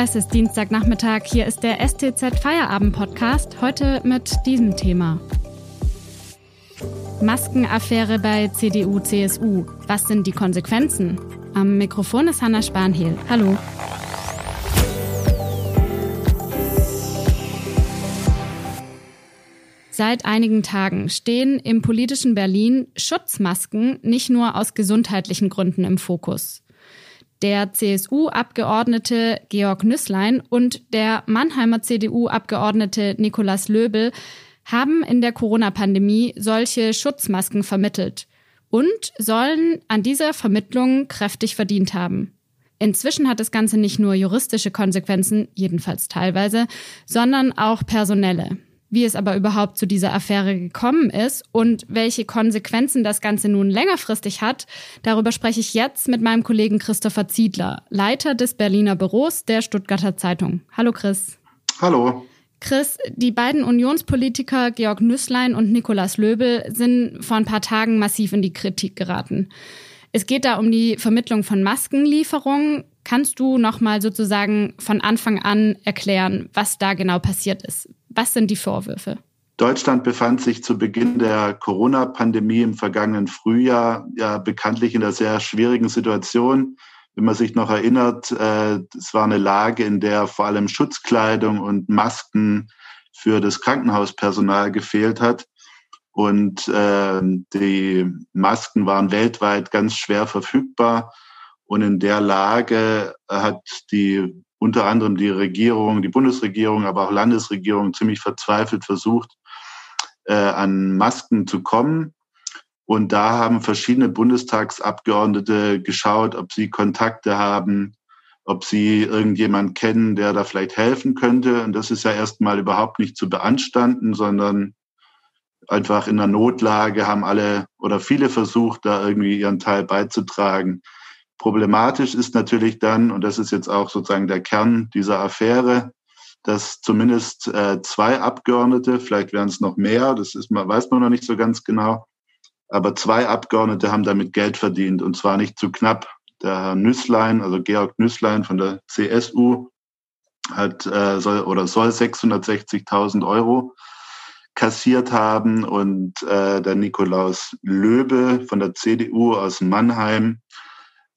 Es ist Dienstagnachmittag, hier ist der STZ Feierabend Podcast, heute mit diesem Thema. Maskenaffäre bei CDU, CSU. Was sind die Konsequenzen? Am Mikrofon ist Hanna Spanhehl. Hallo. Seit einigen Tagen stehen im politischen Berlin Schutzmasken nicht nur aus gesundheitlichen Gründen im Fokus. Der CSU-Abgeordnete Georg Nüßlein und der Mannheimer CDU-Abgeordnete Nikolaus Löbel haben in der Corona-Pandemie solche Schutzmasken vermittelt und sollen an dieser Vermittlung kräftig verdient haben. Inzwischen hat das Ganze nicht nur juristische Konsequenzen, jedenfalls teilweise, sondern auch personelle wie es aber überhaupt zu dieser Affäre gekommen ist und welche Konsequenzen das Ganze nun längerfristig hat, darüber spreche ich jetzt mit meinem Kollegen Christopher Ziedler, Leiter des Berliner Büros der Stuttgarter Zeitung. Hallo Chris. Hallo. Chris, die beiden Unionspolitiker Georg Nüßlein und Nikolaus Löbel sind vor ein paar Tagen massiv in die Kritik geraten. Es geht da um die Vermittlung von Maskenlieferungen. Kannst du noch mal sozusagen von Anfang an erklären, was da genau passiert ist? Was sind die Vorwürfe? Deutschland befand sich zu Beginn der Corona-Pandemie im vergangenen Frühjahr ja bekanntlich in einer sehr schwierigen Situation. Wenn man sich noch erinnert, äh, es war eine Lage, in der vor allem Schutzkleidung und Masken für das Krankenhauspersonal gefehlt hat. Und äh, die Masken waren weltweit ganz schwer verfügbar. Und in der Lage hat die unter anderem die Regierung, die Bundesregierung, aber auch Landesregierung ziemlich verzweifelt versucht, äh, an Masken zu kommen. Und da haben verschiedene Bundestagsabgeordnete geschaut, ob sie Kontakte haben, ob sie irgendjemand kennen, der da vielleicht helfen könnte. Und das ist ja erstmal überhaupt nicht zu beanstanden, sondern einfach in der Notlage haben alle oder viele versucht, da irgendwie ihren Teil beizutragen. Problematisch ist natürlich dann, und das ist jetzt auch sozusagen der Kern dieser Affäre, dass zumindest äh, zwei Abgeordnete, vielleicht wären es noch mehr, das ist, weiß man noch nicht so ganz genau, aber zwei Abgeordnete haben damit Geld verdient und zwar nicht zu knapp. Der Herr Nüßlein, also Georg Nüßlein von der CSU, hat äh, soll oder soll 660.000 Euro kassiert haben und äh, der Nikolaus Löbe von der CDU aus Mannheim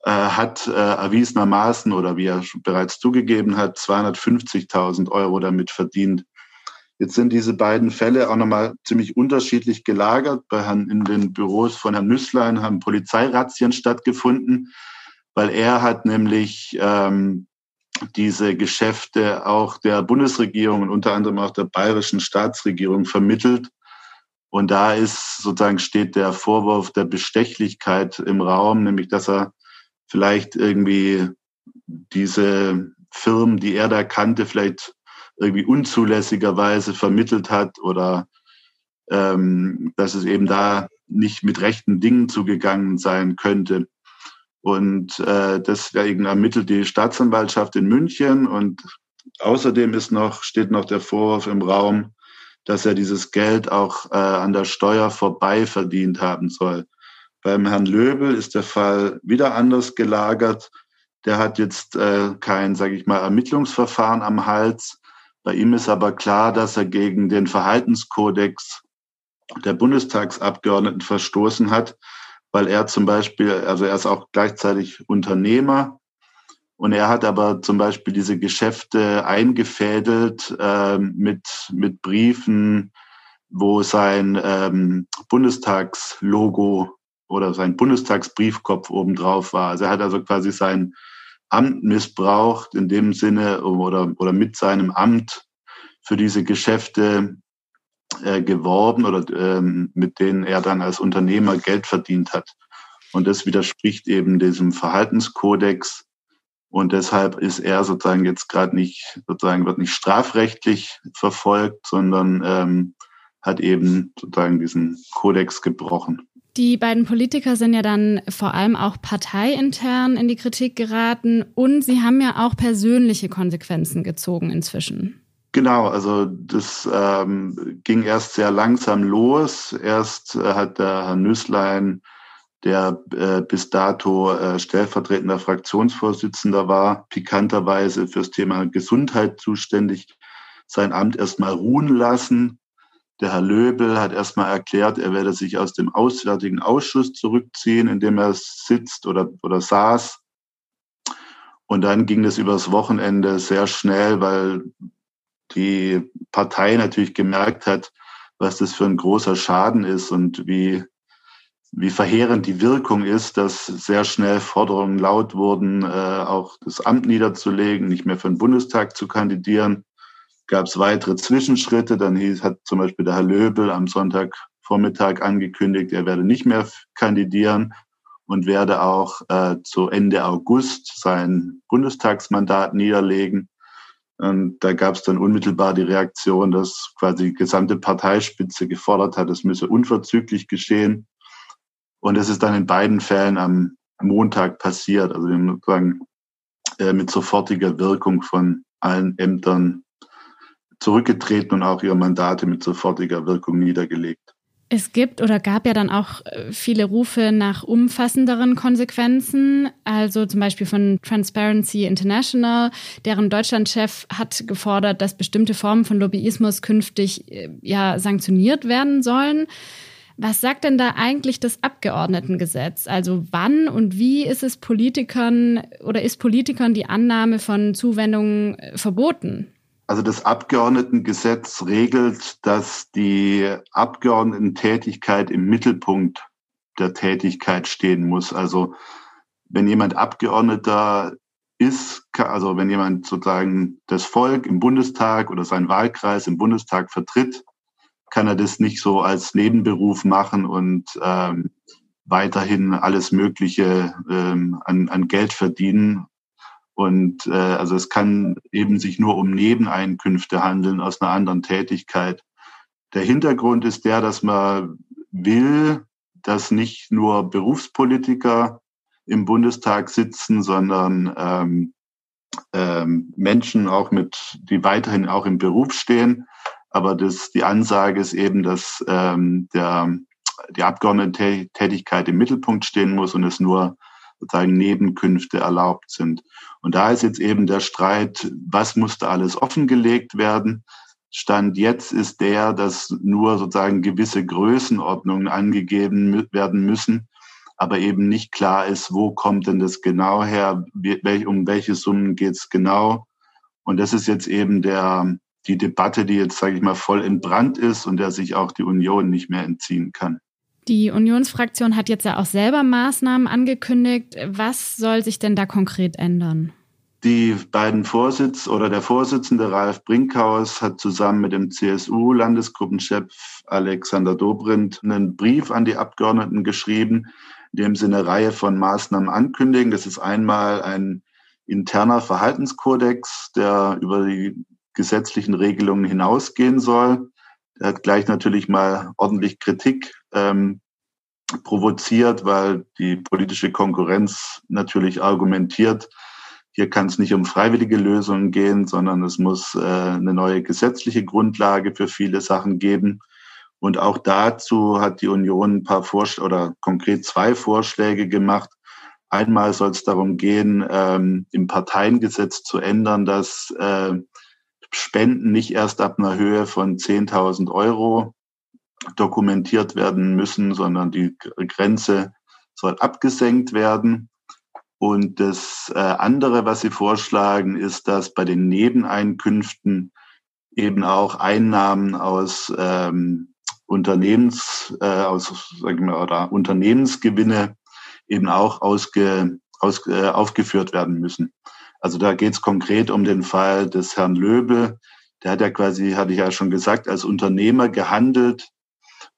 äh, hat äh, erwiesenermaßen oder wie er bereits zugegeben hat, 250.000 Euro damit verdient. Jetzt sind diese beiden Fälle auch nochmal ziemlich unterschiedlich gelagert. Bei Herrn, in den Büros von Herrn Nüßlein haben Polizeirazzien stattgefunden, weil er hat nämlich ähm, diese Geschäfte auch der Bundesregierung und unter anderem auch der bayerischen Staatsregierung vermittelt. Und da ist sozusagen steht der Vorwurf der Bestechlichkeit im Raum, nämlich dass er vielleicht irgendwie diese Firmen, die er da kannte, vielleicht irgendwie unzulässigerweise vermittelt hat oder ähm, dass es eben da nicht mit rechten Dingen zugegangen sein könnte. Und äh, deswegen ermittelt die Staatsanwaltschaft in München und außerdem ist noch, steht noch der Vorwurf im Raum, dass er dieses Geld auch äh, an der Steuer vorbei verdient haben soll. Beim Herrn Löbel ist der Fall wieder anders gelagert. Der hat jetzt äh, kein, sage ich mal, Ermittlungsverfahren am Hals. Bei ihm ist aber klar, dass er gegen den Verhaltenskodex der Bundestagsabgeordneten verstoßen hat, weil er zum Beispiel, also er ist auch gleichzeitig Unternehmer und er hat aber zum Beispiel diese Geschäfte eingefädelt äh, mit, mit Briefen, wo sein ähm, Bundestagslogo oder sein Bundestagsbriefkopf obendrauf war. Also er hat also quasi sein Amt missbraucht in dem Sinne oder, oder mit seinem Amt für diese Geschäfte äh, geworben oder ähm, mit denen er dann als Unternehmer Geld verdient hat. Und das widerspricht eben diesem Verhaltenskodex. Und deshalb ist er sozusagen jetzt gerade nicht, sozusagen wird nicht strafrechtlich verfolgt, sondern ähm, hat eben sozusagen diesen Kodex gebrochen. Die beiden Politiker sind ja dann vor allem auch parteiintern in die Kritik geraten und sie haben ja auch persönliche Konsequenzen gezogen inzwischen. Genau, also das ähm, ging erst sehr langsam los. Erst äh, hat der Herr Nüßlein der äh, bis dato äh, stellvertretender Fraktionsvorsitzender war, pikanterweise fürs Thema Gesundheit zuständig, sein Amt erstmal ruhen lassen. Der Herr Löbel hat erstmal erklärt, er werde sich aus dem Auswärtigen Ausschuss zurückziehen, in dem er sitzt oder, oder saß. Und dann ging es übers Wochenende sehr schnell, weil die Partei natürlich gemerkt hat, was das für ein großer Schaden ist und wie wie verheerend die Wirkung ist, dass sehr schnell Forderungen laut wurden, äh, auch das Amt niederzulegen, nicht mehr für den Bundestag zu kandidieren. Gab es weitere Zwischenschritte. Dann hieß, hat zum Beispiel der Herr Löbel am Sonntagvormittag angekündigt, er werde nicht mehr kandidieren und werde auch äh, zu Ende August sein Bundestagsmandat niederlegen. Und da gab es dann unmittelbar die Reaktion, dass quasi die gesamte Parteispitze gefordert hat, es müsse unverzüglich geschehen. Und es ist dann in beiden Fällen am Montag passiert, also sozusagen äh, mit sofortiger Wirkung von allen Ämtern zurückgetreten und auch ihre Mandate mit sofortiger Wirkung niedergelegt. Es gibt oder gab ja dann auch äh, viele Rufe nach umfassenderen Konsequenzen, also zum Beispiel von Transparency International, deren Deutschlandchef hat gefordert, dass bestimmte Formen von Lobbyismus künftig äh, ja sanktioniert werden sollen. Was sagt denn da eigentlich das Abgeordnetengesetz? Also wann und wie ist es Politikern oder ist Politikern die Annahme von Zuwendungen äh, verboten? Also das Abgeordnetengesetz regelt, dass die Abgeordnetentätigkeit im Mittelpunkt der Tätigkeit stehen muss. Also wenn jemand Abgeordneter ist, also wenn jemand sozusagen das Volk im Bundestag oder seinen Wahlkreis im Bundestag vertritt, kann er das nicht so als Nebenberuf machen und ähm, weiterhin alles Mögliche ähm, an, an Geld verdienen. Und äh, also es kann eben sich nur um Nebeneinkünfte handeln aus einer anderen Tätigkeit. Der Hintergrund ist der, dass man will, dass nicht nur Berufspolitiker im Bundestag sitzen, sondern ähm, ähm, Menschen auch mit, die weiterhin auch im Beruf stehen. Aber das, die Ansage ist eben, dass ähm, der, die Abgeordnetentätigkeit im Mittelpunkt stehen muss und es nur sozusagen Nebenkünfte erlaubt sind. Und da ist jetzt eben der Streit, was musste alles offengelegt werden. Stand jetzt ist der, dass nur sozusagen gewisse Größenordnungen angegeben werden müssen, aber eben nicht klar ist, wo kommt denn das genau her, um welche Summen geht es genau. Und das ist jetzt eben der, die Debatte, die jetzt, sage ich mal, voll entbrannt ist und der sich auch die Union nicht mehr entziehen kann. Die Unionsfraktion hat jetzt ja auch selber Maßnahmen angekündigt. Was soll sich denn da konkret ändern? Die beiden Vorsitz oder der Vorsitzende Ralf Brinkhaus hat zusammen mit dem CSU-Landesgruppenchef Alexander Dobrindt einen Brief an die Abgeordneten geschrieben, in dem sie eine Reihe von Maßnahmen ankündigen. Das ist einmal ein interner Verhaltenskodex, der über die gesetzlichen Regelungen hinausgehen soll. Er hat gleich natürlich mal ordentlich Kritik ähm, provoziert, weil die politische Konkurrenz natürlich argumentiert, hier kann es nicht um freiwillige Lösungen gehen, sondern es muss äh, eine neue gesetzliche Grundlage für viele Sachen geben. Und auch dazu hat die Union ein paar Vorschläge oder konkret zwei Vorschläge gemacht. Einmal soll es darum gehen, ähm, im Parteiengesetz zu ändern, dass äh, Spenden nicht erst ab einer Höhe von 10.000 Euro dokumentiert werden müssen, sondern die Grenze soll abgesenkt werden. Und das äh, andere, was Sie vorschlagen, ist, dass bei den Nebeneinkünften eben auch Einnahmen aus ähm, Unternehmens, äh, aus, sagen wir, oder Unternehmensgewinne eben auch ausge, aus, äh, aufgeführt werden müssen. Also da geht es konkret um den Fall des Herrn Löbel. Der hat ja quasi, hatte ich ja schon gesagt, als Unternehmer gehandelt.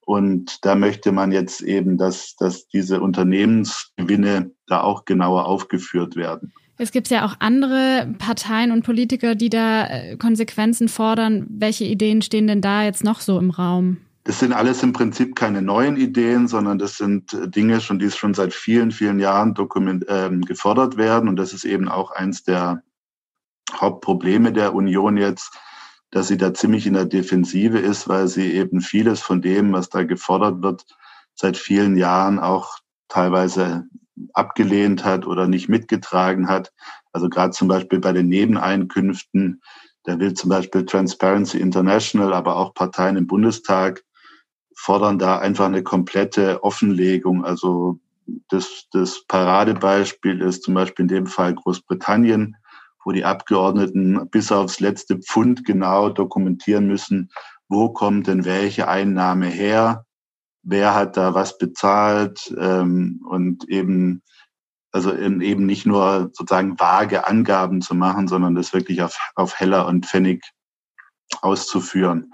Und da möchte man jetzt eben, dass, dass diese Unternehmensgewinne da auch genauer aufgeführt werden. Es gibt ja auch andere Parteien und Politiker, die da äh, Konsequenzen fordern. Welche Ideen stehen denn da jetzt noch so im Raum? Das sind alles im Prinzip keine neuen Ideen, sondern das sind äh, Dinge, schon, die schon seit vielen, vielen Jahren dokument, äh, gefordert werden. Und das ist eben auch eins der Hauptprobleme der Union jetzt, dass sie da ziemlich in der Defensive ist, weil sie eben vieles von dem, was da gefordert wird, seit vielen Jahren auch teilweise abgelehnt hat oder nicht mitgetragen hat. Also gerade zum Beispiel bei den Nebeneinkünften, da will zum Beispiel Transparency International, aber auch Parteien im Bundestag fordern da einfach eine komplette Offenlegung. Also das, das Paradebeispiel ist zum Beispiel in dem Fall Großbritannien, wo die Abgeordneten bis aufs letzte Pfund genau dokumentieren müssen, wo kommt denn welche Einnahme her, wer hat da was bezahlt ähm, und eben also eben nicht nur sozusagen vage Angaben zu machen, sondern das wirklich auf, auf Heller und Pfennig auszuführen.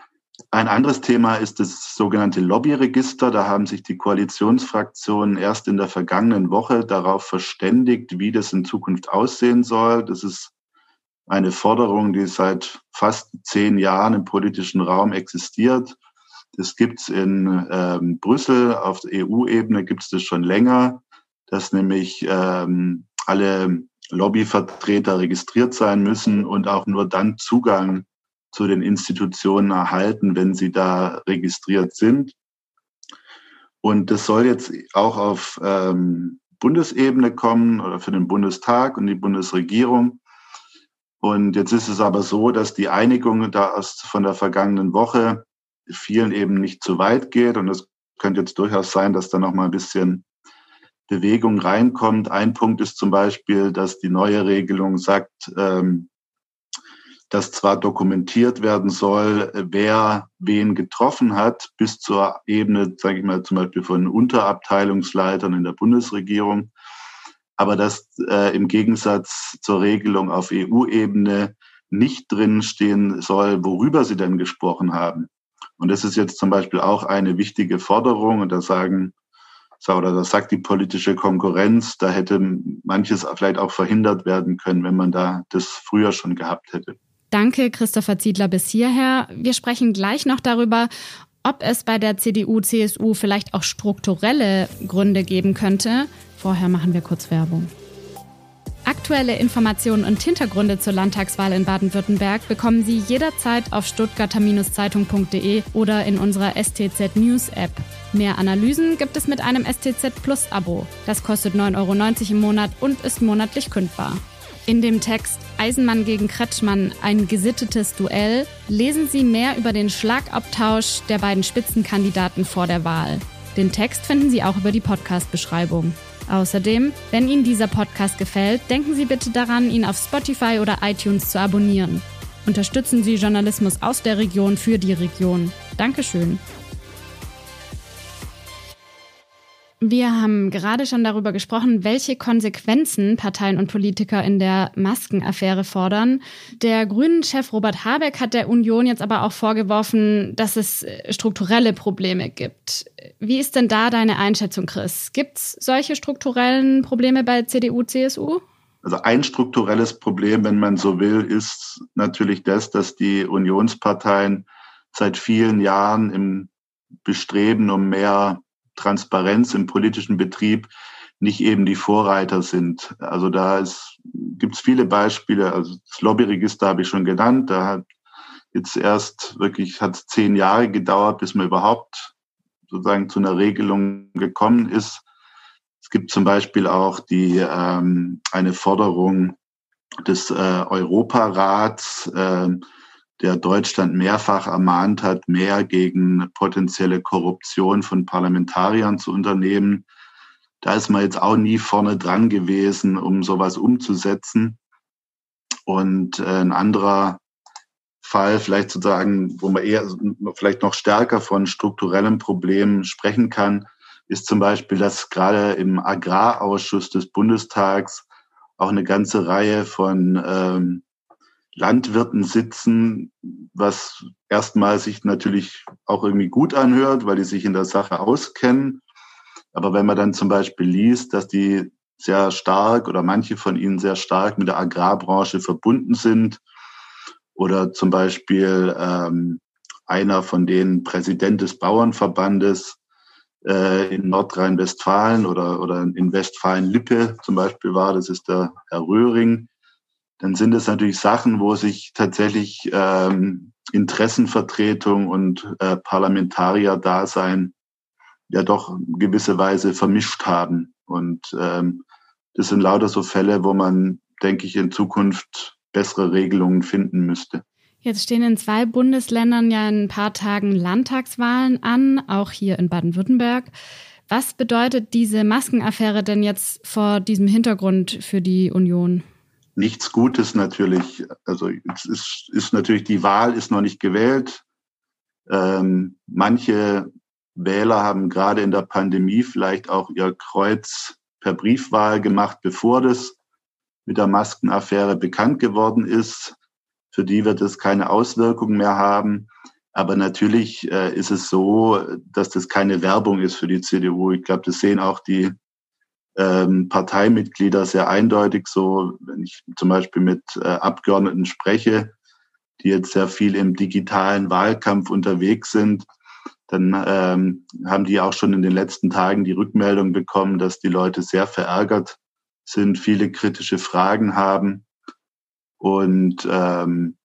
Ein anderes Thema ist das sogenannte Lobbyregister. Da haben sich die Koalitionsfraktionen erst in der vergangenen Woche darauf verständigt, wie das in Zukunft aussehen soll. Das ist eine Forderung, die seit fast zehn Jahren im politischen Raum existiert. Das gibt es in ähm, Brüssel, auf EU-Ebene gibt es das schon länger, dass nämlich ähm, alle Lobbyvertreter registriert sein müssen und auch nur dann Zugang zu den Institutionen erhalten, wenn sie da registriert sind. Und das soll jetzt auch auf ähm, Bundesebene kommen oder für den Bundestag und die Bundesregierung. Und jetzt ist es aber so, dass die Einigung da aus, von der vergangenen Woche vielen eben nicht zu weit geht. Und es könnte jetzt durchaus sein, dass da noch mal ein bisschen Bewegung reinkommt. Ein Punkt ist zum Beispiel, dass die neue Regelung sagt, ähm, dass zwar dokumentiert werden soll, wer wen getroffen hat, bis zur Ebene, sage ich mal, zum Beispiel von Unterabteilungsleitern in der Bundesregierung, aber dass äh, im Gegensatz zur Regelung auf EU-Ebene nicht drin stehen soll, worüber sie denn gesprochen haben. Und das ist jetzt zum Beispiel auch eine wichtige Forderung. Und da sagen, oder das sagt die politische Konkurrenz, da hätte manches vielleicht auch verhindert werden können, wenn man da das früher schon gehabt hätte. Danke, Christopher Ziedler, bis hierher. Wir sprechen gleich noch darüber, ob es bei der CDU, CSU vielleicht auch strukturelle Gründe geben könnte, Vorher machen wir kurz Werbung. Aktuelle Informationen und Hintergründe zur Landtagswahl in Baden-Württemberg bekommen Sie jederzeit auf stuttgarter-zeitung.de oder in unserer STZ News App. Mehr Analysen gibt es mit einem STZ Plus Abo. Das kostet 9,90 Euro im Monat und ist monatlich kündbar. In dem Text Eisenmann gegen Kretschmann, ein gesittetes Duell, lesen Sie mehr über den Schlagabtausch der beiden Spitzenkandidaten vor der Wahl. Den Text finden Sie auch über die Podcast-Beschreibung. Außerdem, wenn Ihnen dieser Podcast gefällt, denken Sie bitte daran, ihn auf Spotify oder iTunes zu abonnieren. Unterstützen Sie Journalismus aus der Region für die Region. Dankeschön. Wir haben gerade schon darüber gesprochen, welche Konsequenzen Parteien und Politiker in der Maskenaffäre fordern. Der Grünen-Chef Robert Habeck hat der Union jetzt aber auch vorgeworfen, dass es äh, strukturelle Probleme gibt. Wie ist denn da deine Einschätzung, Chris? Gibt es solche strukturellen Probleme bei CDU, CSU? Also ein strukturelles Problem, wenn man so will, ist natürlich das, dass die Unionsparteien seit vielen Jahren im Bestreben um mehr Transparenz im politischen Betrieb nicht eben die Vorreiter sind. Also da gibt es viele Beispiele. Also das Lobbyregister habe ich schon genannt. Da hat jetzt erst wirklich hat zehn Jahre gedauert, bis man überhaupt sozusagen zu einer Regelung gekommen ist. Es gibt zum Beispiel auch die ähm, eine Forderung des äh, Europarats, äh, der Deutschland mehrfach ermahnt hat, mehr gegen potenzielle Korruption von Parlamentariern zu unternehmen. Da ist man jetzt auch nie vorne dran gewesen, um sowas umzusetzen. Und äh, ein anderer Fall, vielleicht sozusagen, wo man eher, vielleicht noch stärker von strukturellen Problemen sprechen kann, ist zum Beispiel, dass gerade im Agrarausschuss des Bundestags auch eine ganze Reihe von ähm, Landwirten sitzen, was erstmal sich natürlich auch irgendwie gut anhört, weil die sich in der Sache auskennen. Aber wenn man dann zum Beispiel liest, dass die sehr stark oder manche von ihnen sehr stark mit der Agrarbranche verbunden sind oder zum Beispiel ähm, einer von denen Präsident des Bauernverbandes äh, in Nordrhein-Westfalen oder, oder in Westfalen-Lippe zum Beispiel war, das ist der Herr Röhring, dann sind es natürlich Sachen, wo sich tatsächlich ähm, Interessenvertretung und äh, Parlamentarierdasein ja doch gewisse Weise vermischt haben. Und ähm, das sind lauter so Fälle, wo man, denke ich, in Zukunft bessere Regelungen finden müsste. Jetzt stehen in zwei Bundesländern ja in ein paar Tagen Landtagswahlen an, auch hier in Baden-Württemberg. Was bedeutet diese Maskenaffäre denn jetzt vor diesem Hintergrund für die Union? Nichts Gutes natürlich. Also es ist, ist natürlich, die Wahl ist noch nicht gewählt. Ähm, manche Wähler haben gerade in der Pandemie vielleicht auch ihr Kreuz per Briefwahl gemacht, bevor das mit der Maskenaffäre bekannt geworden ist. Für die wird es keine Auswirkungen mehr haben. Aber natürlich äh, ist es so, dass das keine Werbung ist für die CDU. Ich glaube, das sehen auch die ähm, Parteimitglieder sehr eindeutig so. Wenn ich zum Beispiel mit äh, Abgeordneten spreche, die jetzt sehr viel im digitalen Wahlkampf unterwegs sind, dann ähm, haben die auch schon in den letzten Tagen die Rückmeldung bekommen, dass die Leute sehr verärgert sind, viele kritische Fragen haben. Und ähm,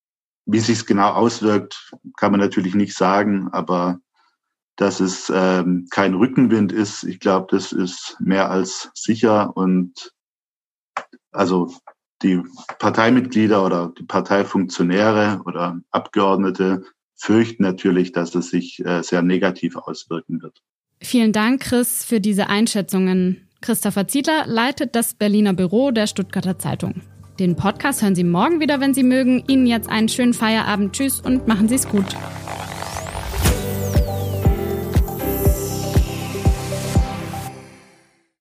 wie sich es genau auswirkt, kann man natürlich nicht sagen, aber dass es ähm, kein Rückenwind ist, ich glaube, das ist mehr als sicher. Und also die Parteimitglieder oder die Parteifunktionäre oder Abgeordnete fürchten natürlich, dass es sich äh, sehr negativ auswirken wird. Vielen Dank, Chris, für diese Einschätzungen. Christopher Ziedler leitet das Berliner Büro der Stuttgarter Zeitung. Den Podcast hören Sie morgen wieder, wenn Sie mögen. Ihnen jetzt einen schönen Feierabend. Tschüss und machen Sie es gut.